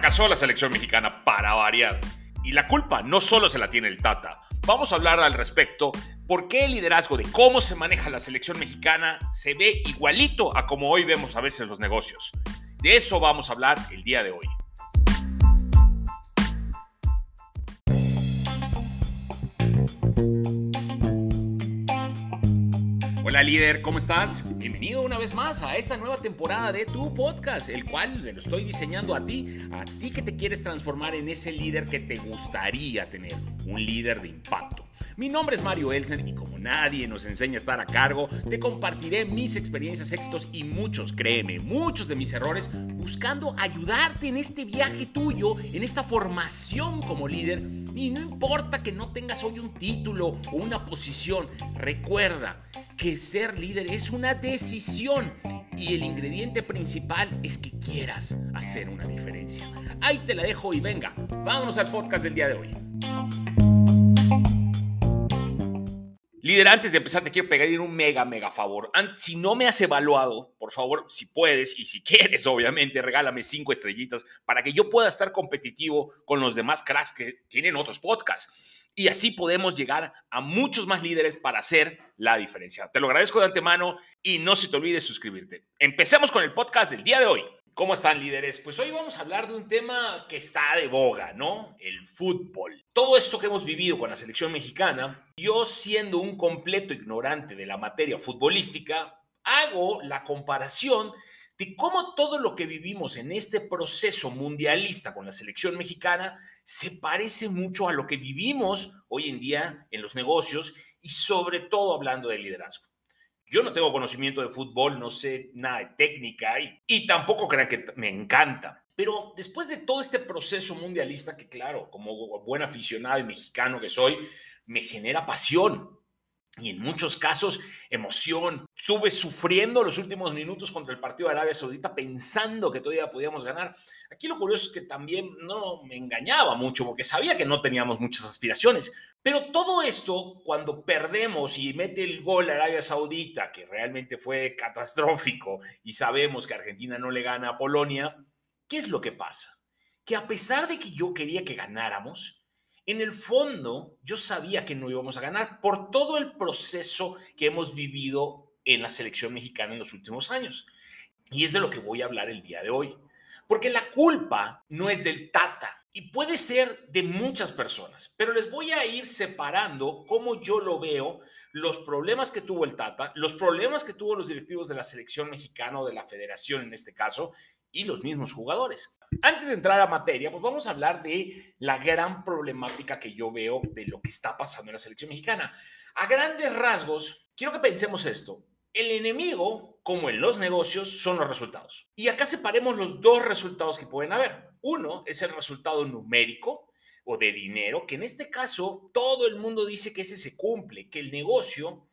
Fracasó la selección mexicana para variar. Y la culpa no solo se la tiene el Tata. Vamos a hablar al respecto por qué el liderazgo de cómo se maneja la selección mexicana se ve igualito a como hoy vemos a veces los negocios. De eso vamos a hablar el día de hoy. Hola líder, ¿cómo estás? Bienvenido una vez más a esta nueva temporada de tu podcast, el cual lo estoy diseñando a ti, a ti que te quieres transformar en ese líder que te gustaría tener, un líder de impacto. Mi nombre es Mario Elsen y como nadie nos enseña a estar a cargo, te compartiré mis experiencias, éxitos y muchos, créeme, muchos de mis errores, buscando ayudarte en este viaje tuyo, en esta formación como líder. Y no importa que no tengas hoy un título o una posición, recuerda, que ser líder es una decisión y el ingrediente principal es que quieras hacer una diferencia. Ahí te la dejo y venga, vámonos al podcast del día de hoy. Líder, antes de empezar te quiero pedir un mega, mega favor. Si no me has evaluado, por favor, si puedes y si quieres, obviamente, regálame cinco estrellitas para que yo pueda estar competitivo con los demás cracks que tienen otros podcasts y así podemos llegar a muchos más líderes para hacer la diferencia. Te lo agradezco de antemano y no se te olvide suscribirte. Empecemos con el podcast del día de hoy. ¿Cómo están líderes? Pues hoy vamos a hablar de un tema que está de boga, ¿no? El fútbol. Todo esto que hemos vivido con la selección mexicana, yo siendo un completo ignorante de la materia futbolística, hago la comparación de cómo todo lo que vivimos en este proceso mundialista con la selección mexicana se parece mucho a lo que vivimos hoy en día en los negocios y sobre todo hablando de liderazgo. Yo no tengo conocimiento de fútbol, no sé nada de técnica y, y tampoco crean que me encanta. Pero después de todo este proceso mundialista, que claro, como buen aficionado y mexicano que soy, me genera pasión, y en muchos casos emoción. Estuve sufriendo los últimos minutos contra el partido de Arabia Saudita pensando que todavía podíamos ganar. Aquí lo curioso es que también no me engañaba mucho porque sabía que no teníamos muchas aspiraciones. Pero todo esto, cuando perdemos y mete el gol a Arabia Saudita, que realmente fue catastrófico y sabemos que Argentina no le gana a Polonia, ¿qué es lo que pasa? Que a pesar de que yo quería que ganáramos, en el fondo yo sabía que no íbamos a ganar por todo el proceso que hemos vivido en la selección mexicana en los últimos años. Y es de lo que voy a hablar el día de hoy. Porque la culpa no es del Tata y puede ser de muchas personas, pero les voy a ir separando cómo yo lo veo, los problemas que tuvo el Tata, los problemas que tuvo los directivos de la selección mexicana o de la federación en este caso, y los mismos jugadores. Antes de entrar a materia, pues vamos a hablar de la gran problemática que yo veo de lo que está pasando en la selección mexicana. A grandes rasgos, quiero que pensemos esto. El enemigo, como en los negocios, son los resultados. Y acá separemos los dos resultados que pueden haber. Uno es el resultado numérico o de dinero, que en este caso todo el mundo dice que ese se cumple, que el negocio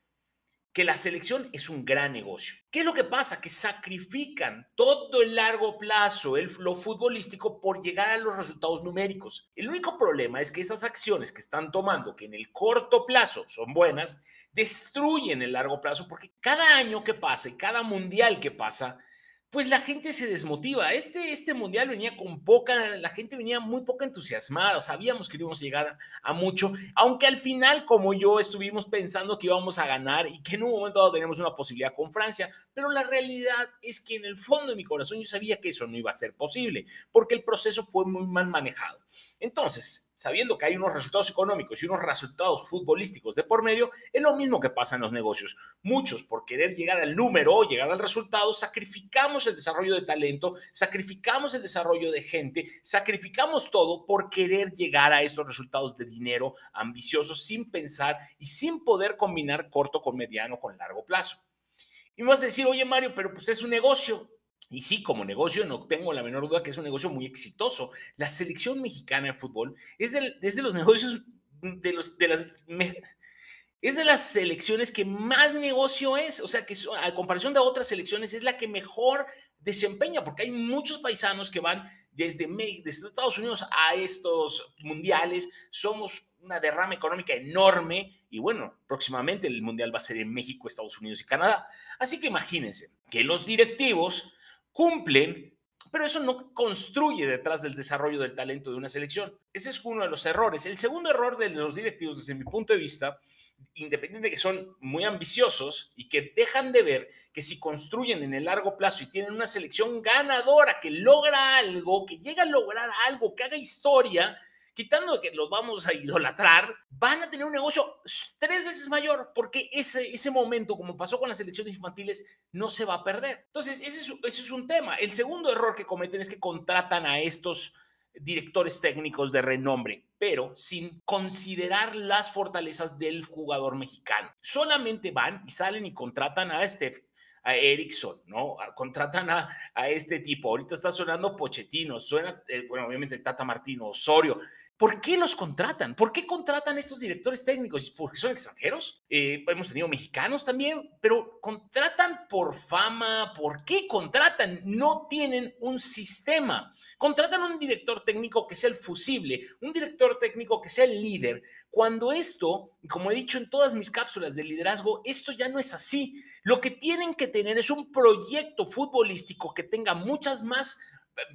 que la selección es un gran negocio. ¿Qué es lo que pasa? Que sacrifican todo el largo plazo, el, lo futbolístico, por llegar a los resultados numéricos. El único problema es que esas acciones que están tomando, que en el corto plazo son buenas, destruyen el largo plazo, porque cada año que pasa y cada mundial que pasa, pues la gente se desmotiva. Este, este mundial venía con poca, la gente venía muy poco entusiasmada, sabíamos que íbamos a llegar a, mucho, aunque al final, como yo, estuvimos pensando que íbamos a ganar y que en un momento dado teníamos una posibilidad con Francia, pero la realidad es que en el fondo de mi corazón yo sabía que eso no iba a ser posible, porque el proceso fue muy mal manejado. Entonces, sabiendo que hay unos resultados económicos y unos resultados futbolísticos de por medio, es lo mismo que pasa en los negocios. Muchos, por querer llegar al número o llegar al resultado, sacrificamos el desarrollo de talento, sacrificamos el desarrollo de gente, sacrificamos todo por querer llegar a estos resultados de dinero ambiciosos sin pensar y sin poder combinar corto con mediano con largo plazo. Y me vas a decir, oye Mario, pero pues es un negocio. Y sí, como negocio, no tengo la menor duda que es un negocio muy exitoso. La selección mexicana de fútbol es de, los negocios, de, los, de las, es de las selecciones que más negocio es. O sea, que a comparación de otras selecciones es la que mejor desempeña, porque hay muchos paisanos que van desde, desde Estados Unidos a estos mundiales. Somos una derrama económica enorme y bueno, próximamente el mundial va a ser en México, Estados Unidos y Canadá. Así que imagínense que los directivos cumplen pero eso no construye detrás del desarrollo del talento de una selección. Ese es uno de los errores. El segundo error de los directivos, desde mi punto de vista, independiente de que son muy ambiciosos y que dejan de ver que si construyen en el largo plazo y tienen una selección ganadora que logra algo, que llega a lograr algo, que haga historia, quitando que los vamos a idolatrar, van a tener un negocio tres veces mayor porque ese, ese momento, como pasó con las elecciones infantiles, no se va a perder. Entonces, ese es, ese es un tema. El segundo error que cometen es que contratan a estos directores técnicos de renombre, pero sin considerar las fortalezas del jugador mexicano. Solamente van y salen y contratan a este a Erickson, ¿no? Contratan a, a, este tipo. Ahorita está sonando Pochettino, suena, eh, bueno, obviamente Tata Martino, Osorio. ¿Por qué los contratan? ¿Por qué contratan estos directores técnicos? ¿Porque son extranjeros? Eh, hemos tenido mexicanos también, pero contratan por fama. ¿Por qué contratan? No tienen un sistema. Contratan un director técnico que sea el fusible, un director técnico que sea el líder. Cuando esto, como he dicho en todas mis cápsulas de liderazgo, esto ya no es así. Lo que tienen que tener es un proyecto futbolístico que tenga muchas más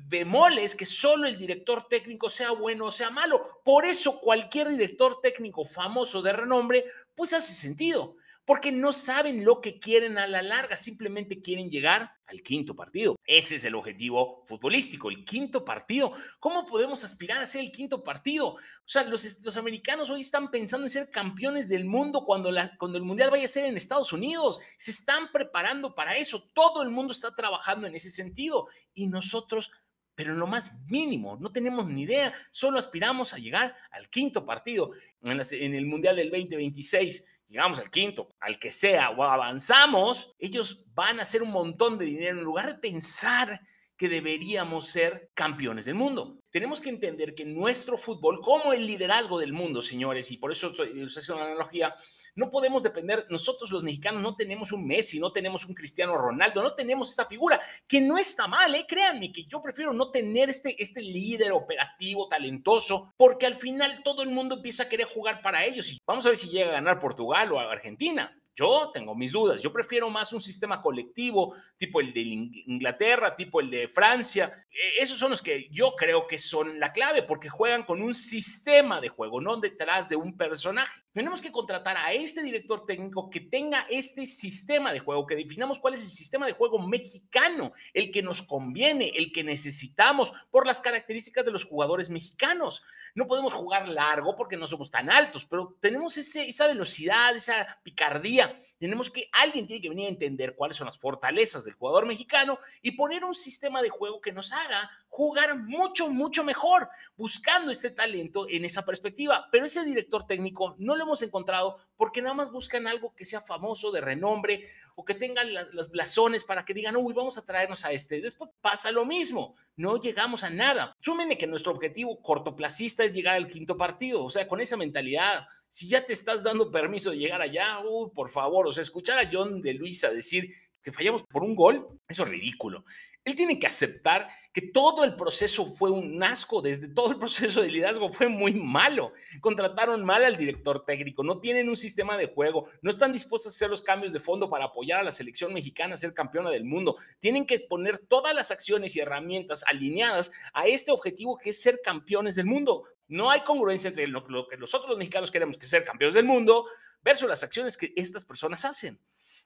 bemoles que solo el director técnico sea bueno o sea malo. Por eso cualquier director técnico famoso de renombre, pues hace sentido, porque no saben lo que quieren a la larga, simplemente quieren llegar al quinto partido. Ese es el objetivo futbolístico, el quinto partido. ¿Cómo podemos aspirar a ser el quinto partido? O sea, los, los americanos hoy están pensando en ser campeones del mundo cuando, la, cuando el mundial vaya a ser en Estados Unidos. Se están preparando para eso. Todo el mundo está trabajando en ese sentido y nosotros pero en lo más mínimo, no tenemos ni idea, solo aspiramos a llegar al quinto partido en, el Mundial del 2026, llegamos al quinto, al que sea, o avanzamos, ellos van a hacer un montón de dinero en lugar de pensar que deberíamos ser campeones del mundo. Tenemos que entender que nuestro fútbol, como el liderazgo del mundo, señores, y por eso estoy haciendo una analogía, no podemos depender, nosotros los mexicanos no tenemos un Messi, no tenemos un Cristiano Ronaldo, no tenemos esta figura, que no está mal, ¿eh? créanme, que yo prefiero no tener este, este líder operativo, talentoso, porque al final todo el mundo empieza a querer jugar para ellos. Y vamos a ver si llega a ganar Portugal o a Argentina. Yo tengo mis dudas. Yo prefiero más un sistema colectivo, tipo el de Inglaterra, tipo el de Francia. E, esos son los que yo creo que son la clave, porque juegan con un sistema de juego, no detrás de un personaje. Tenemos que contratar a este director técnico que tenga este sistema de juego, que definamos cuál es el sistema de juego mexicano, el que nos conviene, el que necesitamos por las características de los jugadores mexicanos. No podemos jugar largo porque no somos tan altos, pero tenemos esa velocidad, esa picardía друзья. Tenemos que alguien tiene que venir a entender cuáles son las fortalezas del jugador mexicano y poner un sistema de juego que nos haga jugar mucho, mucho mejor, buscando este talento en esa perspectiva. Pero ese director técnico no lo hemos encontrado porque nada más buscan algo que sea famoso, de renombre, o que tengan los blasones para que digan, uy, vamos a traernos a este. Después pasa lo mismo, no llegamos a nada. Súmenle que nuestro objetivo cortoplacista es llegar al quinto partido, o sea, con esa mentalidad si ya te estás dando permiso de llegar allá, uy, por favor, escuchar a John de Luisa decir que fallamos por un gol, eso es ridículo. Él tiene que aceptar que todo el proceso fue un asco, desde todo el proceso de liderazgo fue muy malo. Contrataron mal al director técnico, no tienen un sistema de juego, no están dispuestos a hacer los cambios de fondo para apoyar a la selección mexicana a ser campeona del mundo. Tienen que poner todas las acciones y herramientas alineadas a este objetivo que es ser campeones del mundo. No hay congruencia entre lo, que nosotros los mexicanos queremos que ser campeones del mundo versus las acciones que estas personas hacen.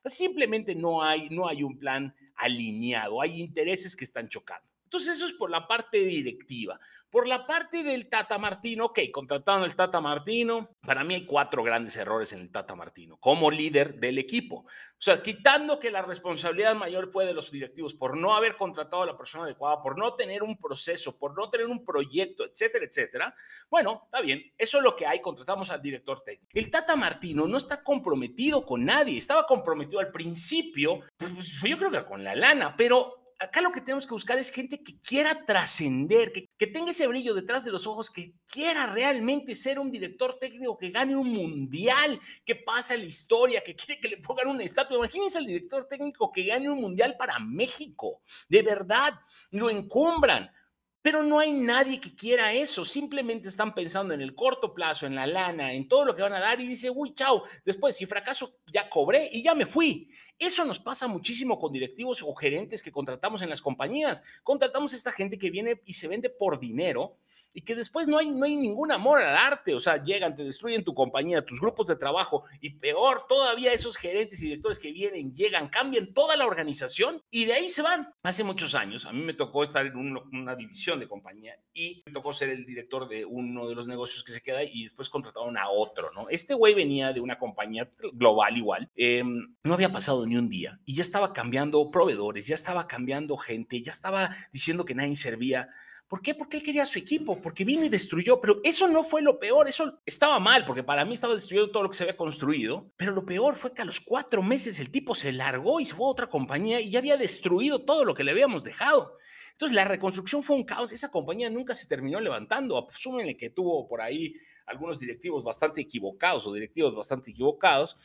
Simplemente no hay, no hay un plan alineado, hay intereses que están chocando. Entonces eso es por la parte directiva. Por la parte del Tata Martino, ok, contrataron al Tata Martino. Para mí hay cuatro grandes errores en el Tata Martino como líder del equipo. O sea, quitando que la responsabilidad mayor fue de los directivos por no haber contratado a la persona adecuada, por no tener un proceso, por no tener un proyecto, etcétera, etcétera. Bueno, está bien, eso es lo que hay, contratamos al director técnico. El Tata Martino no está comprometido con nadie, estaba comprometido al principio, pues, yo creo que con la lana, pero acá lo que tenemos que buscar es gente que quiera trascender, que, que, tenga ese brillo detrás de los ojos, que quiera realmente ser un director técnico que gane un mundial, que pase la historia, que quiere que le pongan una estatua. Imagínense al director técnico que gane un mundial para México. De verdad, lo encumbran. Pero no hay nadie que quiera eso, simplemente están pensando en el corto plazo, en la lana, en todo lo que van a dar y dice, uy, chao, después si fracaso ya cobré y ya me fui. Eso nos pasa muchísimo con directivos o gerentes que contratamos en las compañías. Contratamos a esta gente que viene y se vende por dinero y que después no hay, no hay ningún amor al arte. O sea, llegan, te destruyen tu compañía, tus grupos de trabajo y peor todavía esos gerentes y directores que vienen, llegan, cambian toda la organización y de ahí se van. Hace muchos años, a mí me tocó estar en una división de compañía y me tocó ser el director de uno de los negocios que se queda y después contrataron a otro, ¿no? Este güey venía de una compañía global igual. Em, no había pasado ni un día y ya estaba cambiando proveedores, ya estaba cambiando gente, ya estaba diciendo que nadie servía. ¿Por qué? Porque él quería su equipo, porque vino y destruyó, pero eso no fue lo peor, eso estaba mal, porque para mí estaba destruyendo todo lo que se había construido, pero lo peor fue que a los cuatro meses el tipo se largó y se fue a otra compañía y ya había destruido todo lo que le habíamos dejado. Entonces la reconstrucción fue un caos, esa compañía nunca se terminó levantando, asúmenle que tuvo por ahí algunos directivos bastante equivocados o directivos bastante equivocados,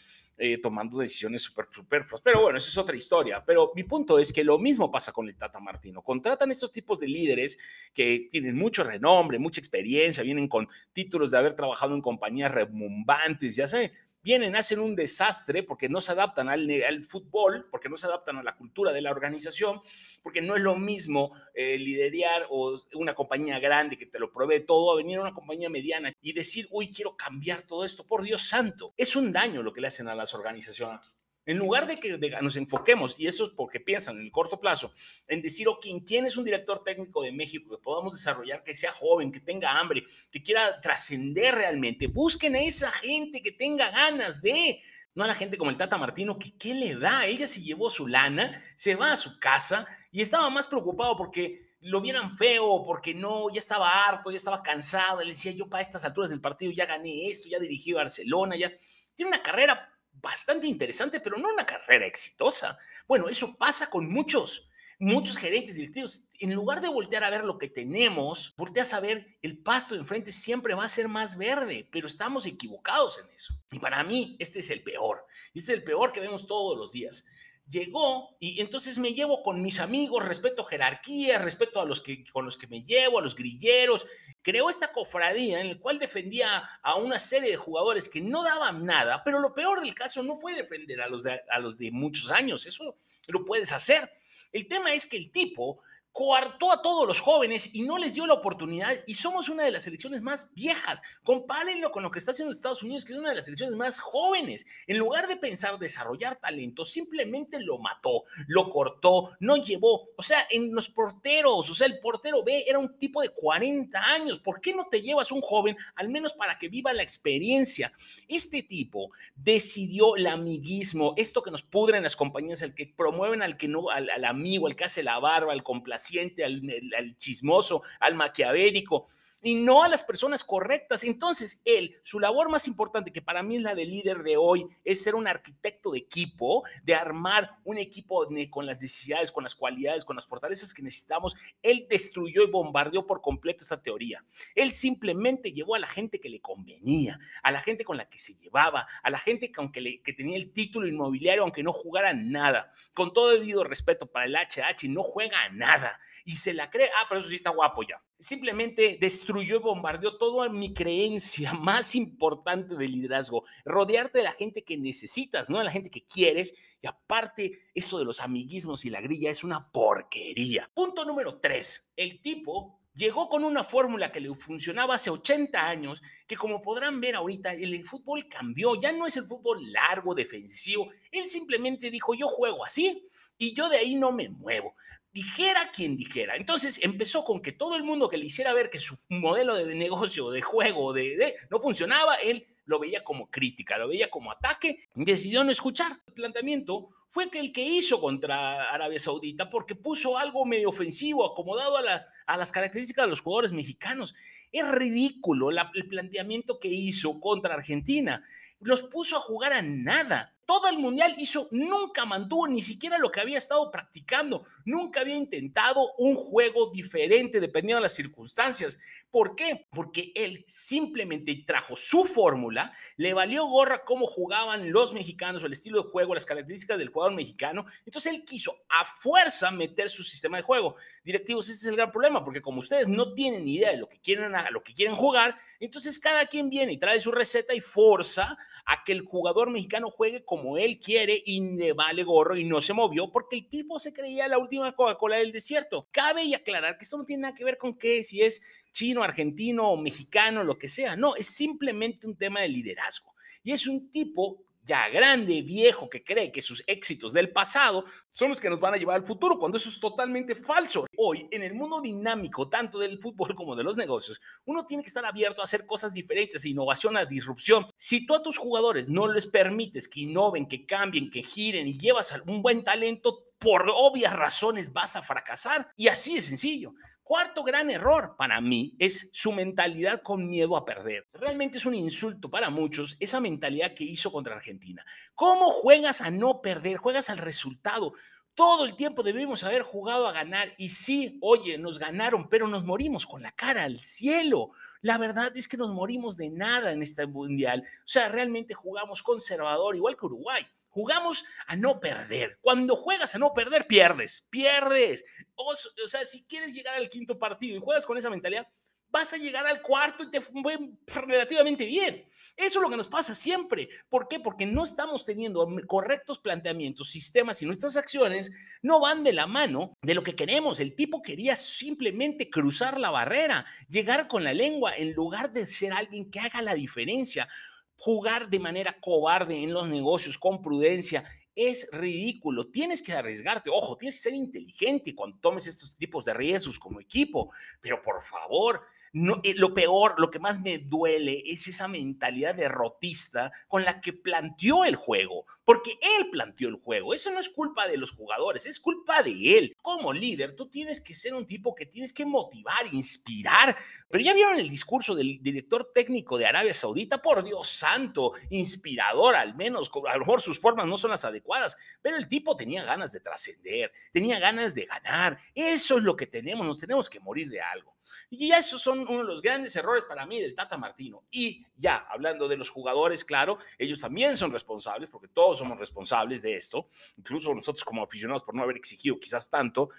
eh, tomando decisiones súper superfluas. Pero bueno, esa es otra historia. Pero mi punto es que lo mismo pasa con el Tata Martino. Contratan estos tipos de líderes que tienen mucho renombre, mucha experiencia, vienen con títulos de haber trabajado en compañías rebombantes, ya sé, vienen, hacen un desastre porque no se adaptan al, fútbol, porque no se adaptan a la cultura de la organización, porque no es lo mismo eh, liderar o una compañía grande que te lo provee todo a venir a una compañía mediana y decir, uy, quiero cambiar todo esto, por Dios santo. Es un daño lo que le hacen a las organizaciones. En lugar de que nos enfoquemos, y eso es porque piensan en el corto plazo, en decir, ok, ¿quién es un director técnico de México que podamos desarrollar, que sea joven, que tenga hambre, que quiera trascender realmente? Busquen a esa gente que tenga ganas de, no a la gente como el Tata Martino, que qué le da. Ella se llevó su lana, se va a su casa y estaba más preocupado porque lo vieran feo, porque no, ya estaba harto, ya estaba cansado. Le decía, yo para estas alturas del partido ya gané esto, ya dirigí Barcelona, ya tiene una carrera bastante interesante, pero no una carrera exitosa. Bueno, eso pasa con muchos, muchos gerentes directivos. En lugar de voltear a ver lo que tenemos, volteas a ver el pasto de enfrente siempre va a ser más verde, pero estamos equivocados en eso. Y para mí, este es el peor. Este es el peor que vemos todos los días llegó y entonces me llevo con mis amigos, respeto jerarquía, respeto a los que con los que me llevo, a los grilleros. Creó esta cofradía en la cual defendía a una serie de jugadores que no daban nada, pero lo peor del caso no fue defender a los a los de muchos años, eso lo puedes hacer. El tema es que el tipo coartó a todos los jóvenes y no les dio la oportunidad y somos una de las selecciones más viejas. Compárenlo con lo que está haciendo Estados Unidos, que es una de las selecciones más jóvenes. En lugar de pensar desarrollar talento, simplemente lo mató, lo cortó, no llevó. O sea, en los porteros, o sea, el portero B era un tipo de 40 años. ¿Por qué no te llevas un joven al menos para que viva la experiencia? Este tipo decidió el amiguismo, esto que nos pudre en las compañías, el que promueven al que no, al, al amigo, al que hace la barba, al complaciente al, al chismoso, al maquiavélico y no a las personas correctas. Entonces, él, su labor más importante, que para mí es la de líder de hoy, es ser un arquitecto de equipo, de armar un equipo con las necesidades, con las cualidades, con las fortalezas que necesitamos. Él destruyó y bombardeó por completo esta teoría. Él simplemente llevó a la gente que le convenía, a la gente con la que se llevaba, a la gente que, aunque le, que tenía el título inmobiliario, aunque no jugara nada, con todo debido respeto para el HH, no juega nada y se la cree, ah, pero eso sí está guapo ya simplemente destruyó y bombardeó toda mi creencia más importante de liderazgo, rodearte de la gente que necesitas, no de la gente que quieres, y aparte eso de los amiguismos y la grilla es una porquería. Punto número tres, el tipo llegó con una fórmula que le funcionaba hace 80 años, que como podrán ver ahorita, el fútbol cambió, ya no es el fútbol largo, defensivo, él simplemente dijo, yo juego así y yo de ahí no me muevo dijera quien dijera. Entonces empezó con que todo el mundo que le hiciera ver que su modelo de negocio, de juego, de, no funcionaba, él lo veía como crítica, lo veía como ataque, decidió no escuchar. El planteamiento fue el que hizo contra Arabia Saudita porque puso algo medio ofensivo, acomodado a, a las características de los jugadores mexicanos. Es ridículo el planteamiento que hizo contra Argentina. Los puso a jugar a nada todo el mundial hizo, nunca mantuvo ni siquiera lo que había estado practicando, nunca había intentado un juego diferente dependiendo de las circunstancias. ¿Por qué? Porque él simplemente trajo su fórmula, le valió gorra cómo jugaban los mexicanos, el estilo de juego, las características del jugador mexicano. Entonces él quiso a fuerza meter su sistema de juego. Directivos, ese es el gran problema, porque como ustedes no tienen idea de lo que quieren, lo que quieren jugar, entonces cada quien viene y trae su receta y forza a que el jugador mexicano juegue como él quiere y le vale gorro y no se movió porque el tipo se creía la última Coca-Cola del desierto. Cabe y aclarar que esto no tiene nada que ver con que si es chino, argentino o mexicano, lo que sea. No, es simplemente un tema de liderazgo. Y es un tipo ya grande, viejo, que cree que sus éxitos del pasado son los que nos van a llevar al futuro, cuando eso es totalmente falso. Hoy, en el mundo dinámico, tanto del fútbol como de los negocios, uno tiene que estar abierto a hacer cosas diferentes, innovación, a disrupción. Si tú a tus jugadores no les permites que innoven, que cambien, que giren y llevas un buen talento, por obvias razones vas a fracasar. Y así de sencillo. Cuarto gran error para mí es su mentalidad con miedo a perder. Realmente es un insulto para muchos esa mentalidad que hizo contra Argentina. ¿Cómo juegas a no perder? Juegas al resultado. Todo el tiempo debemos haber jugado a ganar y sí, oye, nos ganaron, pero nos morimos con la cara al cielo. La verdad es que nos morimos de nada en este mundial. O sea, realmente jugamos conservador, igual que Uruguay. Jugamos a no perder. Cuando juegas a no perder, pierdes, pierdes. O, sea, si quieres llegar al quinto partido y juegas con esa mentalidad, vas a llegar al cuarto y te fue relativamente bien. Eso es lo que nos pasa siempre. ¿Por qué? Porque no estamos teniendo correctos planteamientos, sistemas y nuestras acciones no van de la mano de lo que queremos. El tipo quería simplemente cruzar la barrera, llegar con la lengua en lugar de ser alguien que haga la diferencia jugar de manera cobarde en los negocios con prudencia es ridículo. Tienes que arriesgarte. Ojo, tienes que ser inteligente cuando tomes estos tipos de riesgos como equipo. Pero por favor, no, eh, lo peor, lo que más me duele es esa mentalidad derrotista con la que planteó el juego. Porque él planteó el juego. Eso no es culpa de los jugadores, es culpa de él. Como líder, tú tienes que ser un tipo que tienes que motivar, inspirar. Pero ya vieron el discurso del director técnico de Arabia Saudita. Por Dios santo, inspirador al menos. A lo mejor sus formas no son las adecuadas pero el tipo tenía ganas de trascender, tenía ganas de ganar. Eso es lo que tenemos, nos tenemos que morir de algo. Y esos son uno de los grandes errores para mí del Tata Martino. Y ya, hablando de los jugadores, claro, ellos también son responsables, porque todos somos responsables de esto, incluso nosotros como aficionados por no haber exigido quizás tanto,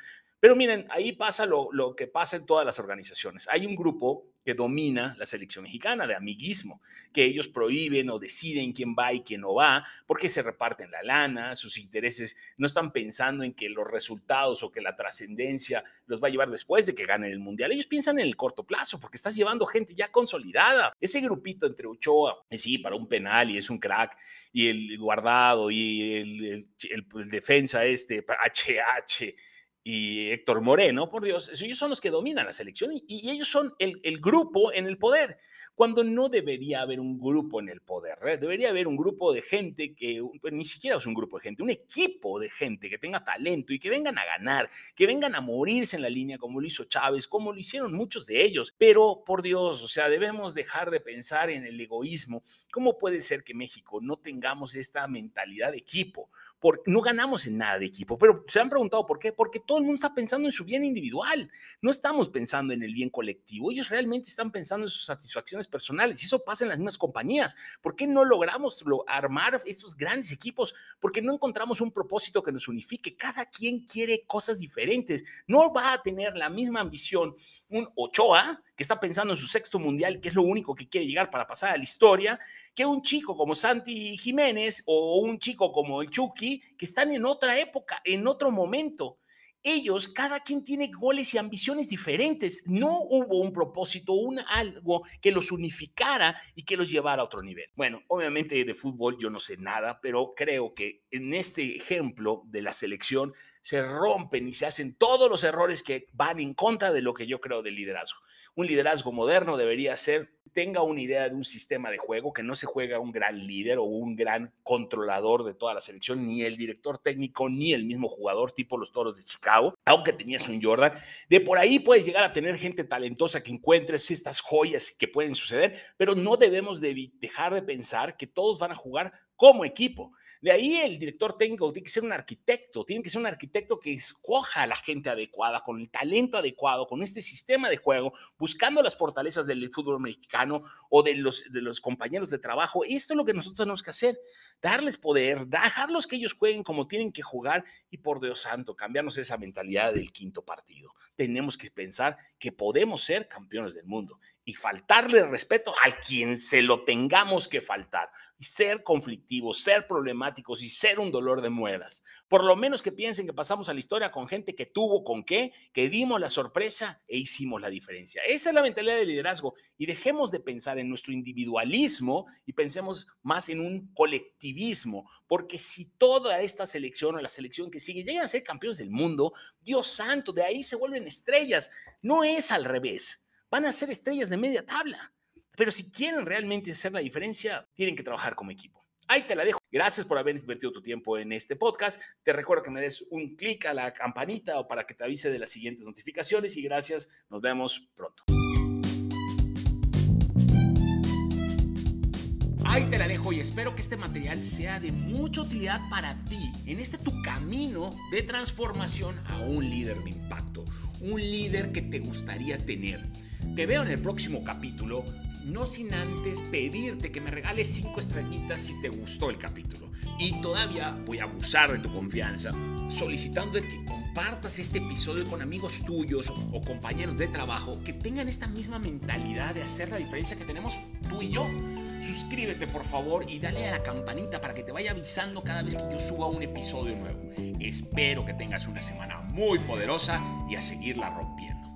pero miren, ahí pasa lo, que pasa en todas las organizaciones. Hay un grupo que domina la selección mexicana de amiguismo, que ellos prohíben o deciden quién va y quién no va, porque se reparten la lana, sus intereses no están pensando en que los resultados o que la trascendencia los va a llevar después de que ganen el mundial. Ellos piensan en el corto plazo, porque estás llevando gente ya consolidada. Ese grupito entre Ochoa, sí, para un penal y es un crack, y el guardado y el, el defensa este, HH y Héctor Moreno, por Dios, ellos son los que dominan la selección y, ellos son el, el, grupo en el poder, cuando no debería haber un grupo en el poder, ¿eh? debería haber un grupo de gente que, pues, ni siquiera es un grupo de gente, un equipo de gente que tenga talento y que vengan a ganar, que vengan a morirse en la línea como lo hizo Chávez, como lo hicieron muchos de ellos, pero por Dios, o sea, debemos dejar de pensar en el egoísmo. ¿Cómo puede ser que México no tengamos esta mentalidad de equipo? Porque no ganamos en nada de equipo, pero se han preguntado por qué, porque todo el mundo está pensando en su bien individual, no estamos pensando en el bien colectivo, ellos realmente están pensando en sus satisfacciones personales y eso pasa en las mismas compañías. ¿Por qué no logramos armar estos grandes equipos? Porque no encontramos un propósito que nos unifique. Cada quien quiere cosas diferentes. No va a tener la misma ambición un Ochoa que está pensando en su sexto mundial, que es lo único que quiere llegar para pasar a la historia, que un chico como Santi Jiménez o un chico como el Chucky, que están en otra época, en otro momento ellos, cada quien tiene goles y ambiciones diferentes. No hubo un propósito, un algo que los unificara y que los llevara a otro nivel. Bueno, obviamente de fútbol yo no sé nada, pero creo que en este ejemplo de la selección se rompen y se hacen todos los errores que van en contra de lo que yo creo del liderazgo. Un liderazgo moderno debería ser, tenga una idea de un sistema de juego, que no se juega un gran líder o un gran controlador de toda la selección, ni el director técnico, ni el mismo jugador tipo los Toros de Chicago, aunque tenías un Jordan. De por ahí puedes llegar a tener gente talentosa que encuentres estas joyas que pueden suceder, pero no debemos de dejar de pensar que todos van a jugar como equipo. De ahí el director técnico tiene que ser un arquitecto, tiene que ser un arquitecto que escoja a la gente adecuada, con el talento adecuado, con este sistema de juego, buscando las fortalezas del fútbol mexicano o de los, de los compañeros de trabajo. Esto es lo que nosotros tenemos que hacer, darles poder, dejarlos que ellos jueguen como tienen que jugar y por Dios santo, cambiarnos esa mentalidad del quinto partido. Tenemos que pensar que podemos ser campeones del mundo y faltarle respeto al quien se lo tengamos que faltar y ser ser problemáticos y ser un dolor de muelas. Por lo menos que piensen que pasamos a la historia con gente que tuvo con qué, que dimos la sorpresa e hicimos la diferencia. Esa es la mentalidad de liderazgo y dejemos de pensar en nuestro individualismo y pensemos más en un colectivismo, porque si toda esta selección o la selección que sigue llegan a ser campeones del mundo, Dios santo, de ahí se vuelven estrellas. No es al revés van a ser estrellas de media tabla. Pero si quieren realmente hacer la diferencia, tienen que trabajar como equipo. Ahí te la dejo. Gracias por haber invertido tu tiempo en este podcast. Te recuerdo que me des un clic a la campanita o para que te avise de las siguientes notificaciones y gracias. Nos vemos pronto. Ahí te la dejo y espero que este material sea de mucha utilidad para ti en este tu camino de transformación a un líder de impacto, un líder que te gustaría tener. Te veo en el próximo capítulo, no sin antes pedirte que me regales 5 estrellitas si te gustó el capítulo. Y todavía voy a abusar de tu confianza, solicitando que compartas este episodio con amigos tuyos o compañeros de trabajo que tengan esta misma mentalidad de hacer la diferencia que tenemos tú y yo. Suscríbete por favor y dale a la campanita para que te vaya avisando cada vez que yo suba un episodio nuevo. Espero que tengas una semana muy poderosa y a seguirla rompiendo.